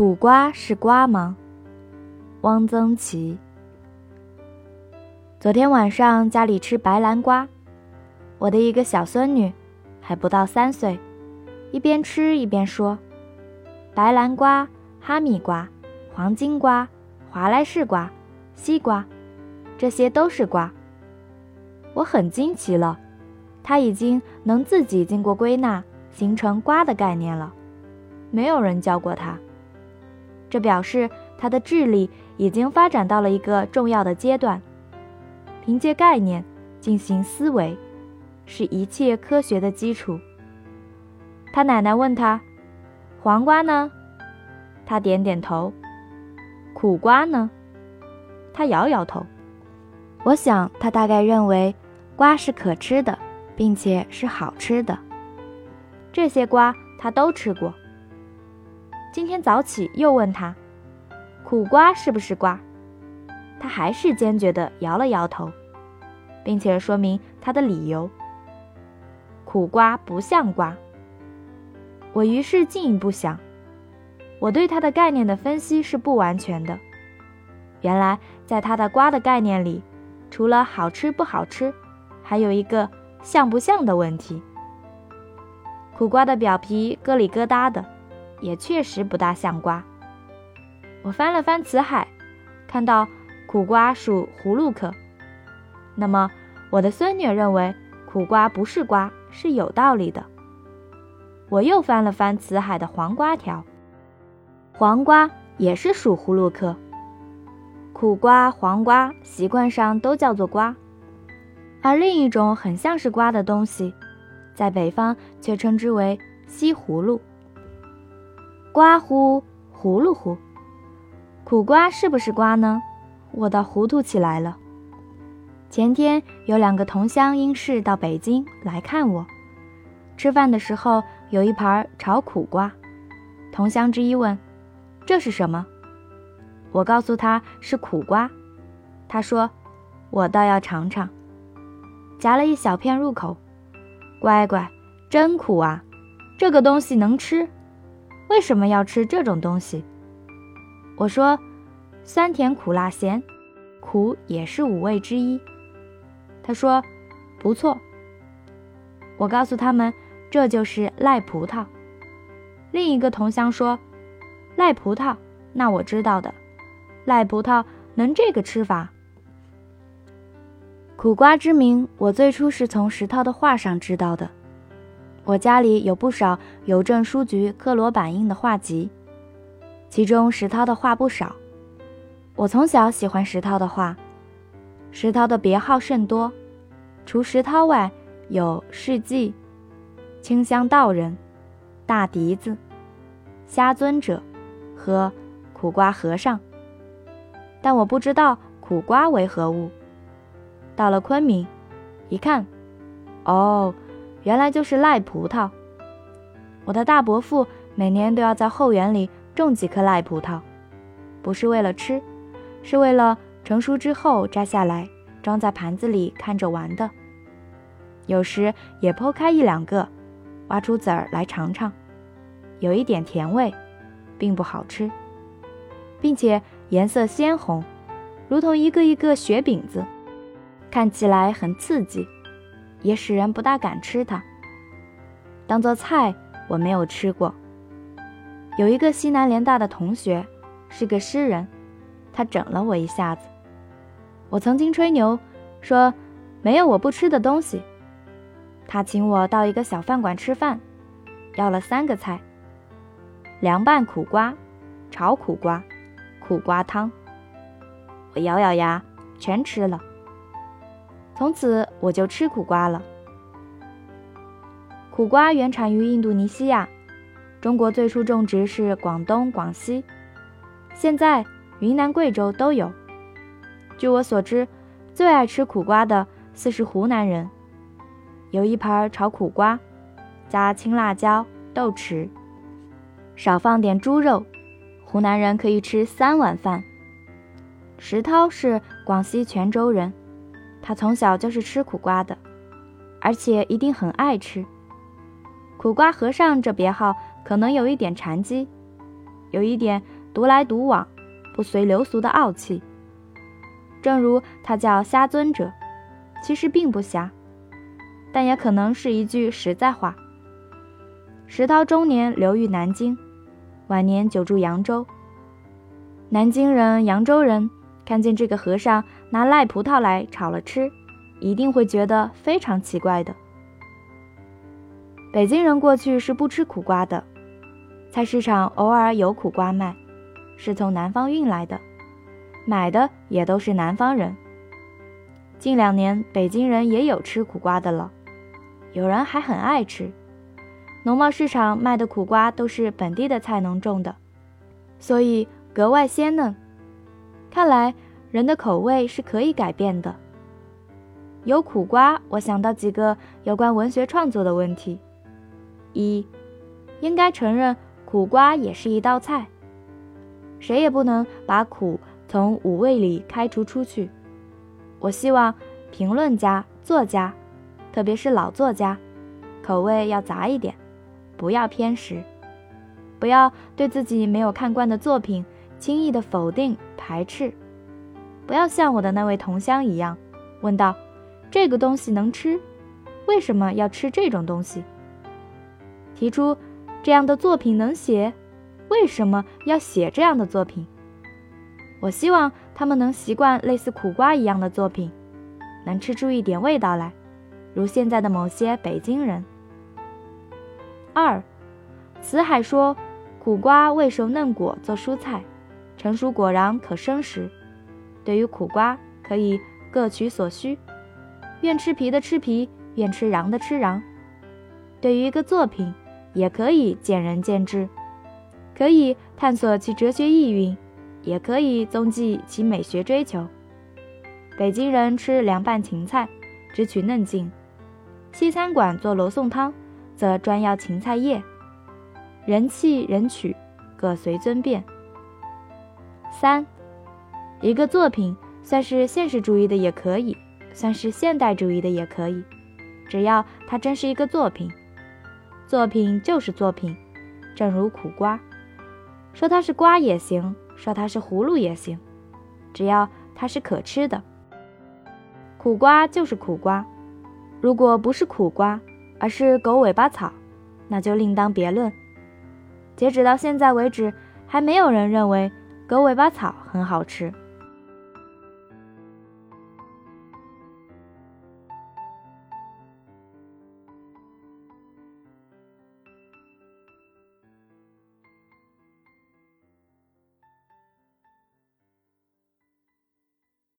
苦瓜是瓜吗？汪曾祺。昨天晚上家里吃白兰瓜，我的一个小孙女，还不到三岁，一边吃一边说：“白兰瓜、哈密瓜、黄金瓜、华莱士瓜、西瓜，这些都是瓜。”我很惊奇了，她已经能自己经过归纳形成瓜的概念了，没有人教过她。这表示他的智力已经发展到了一个重要的阶段，凭借概念进行思维，是一切科学的基础。他奶奶问他：“黄瓜呢？”他点点头。“苦瓜呢？”他摇摇头。我想他大概认为瓜是可吃的，并且是好吃的。这些瓜他都吃过。今天早起又问他，苦瓜是不是瓜？他还是坚决地摇了摇头，并且说明他的理由：苦瓜不像瓜。我于是进一步想，我对他的概念的分析是不完全的。原来在他的瓜的概念里，除了好吃不好吃，还有一个像不像的问题。苦瓜的表皮疙里疙瘩的。也确实不大像瓜。我翻了翻词海，看到苦瓜属葫芦科，那么我的孙女认为苦瓜不是瓜是有道理的。我又翻了翻词海的黄瓜条，黄瓜也是属葫芦科。苦瓜、黄瓜习惯上都叫做瓜，而另一种很像是瓜的东西，在北方却称之为西葫芦。瓜乎葫芦乎，苦瓜是不是瓜呢？我倒糊涂起来了。前天有两个同乡因事到北京来看我，吃饭的时候有一盘炒苦瓜，同乡之一问：“这是什么？”我告诉他是苦瓜，他说：“我倒要尝尝。”夹了一小片入口，乖乖，真苦啊！这个东西能吃？为什么要吃这种东西？我说，酸甜苦辣咸，苦也是五味之一。他说，不错。我告诉他们，这就是赖葡萄。另一个同乡说，赖葡萄，那我知道的，赖葡萄能这个吃法。苦瓜之名，我最初是从石涛的画上知道的。我家里有不少邮政书局刻罗版印的画集，其中石涛的画不少。我从小喜欢石涛的画，石涛的别号甚多，除石涛外，有世纪、清香道人、大笛子、虾尊者和苦瓜和尚。但我不知道苦瓜为何物。到了昆明，一看，哦。原来就是赖葡萄。我的大伯父每年都要在后园里种几棵赖葡萄，不是为了吃，是为了成熟之后摘下来装在盘子里看着玩的。有时也剖开一两个，挖出籽儿来尝尝，有一点甜味，并不好吃，并且颜色鲜红，如同一个一个雪饼子，看起来很刺激。也使人不大敢吃它。当做菜，我没有吃过。有一个西南联大的同学，是个诗人，他整了我一下子。我曾经吹牛说没有我不吃的东西。他请我到一个小饭馆吃饭，要了三个菜：凉拌苦瓜、炒苦瓜、苦瓜汤。我咬咬牙，全吃了。从此我就吃苦瓜了。苦瓜原产于印度尼西亚，中国最初种植是广东、广西，现在云南、贵州都有。据我所知，最爱吃苦瓜的似是湖南人。有一盘炒苦瓜，加青辣椒、豆豉，少放点猪肉，湖南人可以吃三碗饭。石涛是广西泉州人。他从小就是吃苦瓜的，而且一定很爱吃。苦瓜和尚这别号可能有一点禅机，有一点独来独往、不随流俗的傲气。正如他叫瞎尊者，其实并不瞎，但也可能是一句实在话。石涛中年流寓南京，晚年久住扬州。南京人、扬州人看见这个和尚拿赖葡萄来炒了吃，一定会觉得非常奇怪的。北京人过去是不吃苦瓜的，菜市场偶尔有苦瓜卖，是从南方运来的，买的也都是南方人。近两年北京人也有吃苦瓜的了，有人还很爱吃。农贸市场卖的苦瓜都是本地的菜农种的，所以格外鲜嫩。看来人的口味是可以改变的。有苦瓜，我想到几个有关文学创作的问题。一，应该承认苦瓜也是一道菜。谁也不能把苦从五味里开除出去。我希望评论家、作家，特别是老作家，口味要杂一点，不要偏食，不要对自己没有看惯的作品轻易的否定排斥，不要像我的那位同乡一样，问道：“这个东西能吃？为什么要吃这种东西？”提出这样的作品能写，为什么要写这样的作品？我希望他们能习惯类似苦瓜一样的作品，能吃出一点味道来，如现在的某些北京人。二，辞海说，苦瓜未熟嫩果做蔬菜，成熟果瓤可生食。对于苦瓜，可以各取所需，愿吃皮的吃皮，愿吃瓤的吃瓤。对于一个作品。也可以见仁见智，可以探索其哲学意蕴，也可以踪迹其美学追求。北京人吃凉拌芹菜，只取嫩茎；西餐馆做罗宋汤，则专要芹菜叶。人气人取，各随尊便。三，一个作品算是现实主义的也可以，算是现代主义的也可以，只要它真是一个作品。作品就是作品，正如苦瓜，说它是瓜也行，说它是葫芦也行，只要它是可吃的。苦瓜就是苦瓜，如果不是苦瓜，而是狗尾巴草，那就另当别论。截止到现在为止，还没有人认为狗尾巴草很好吃。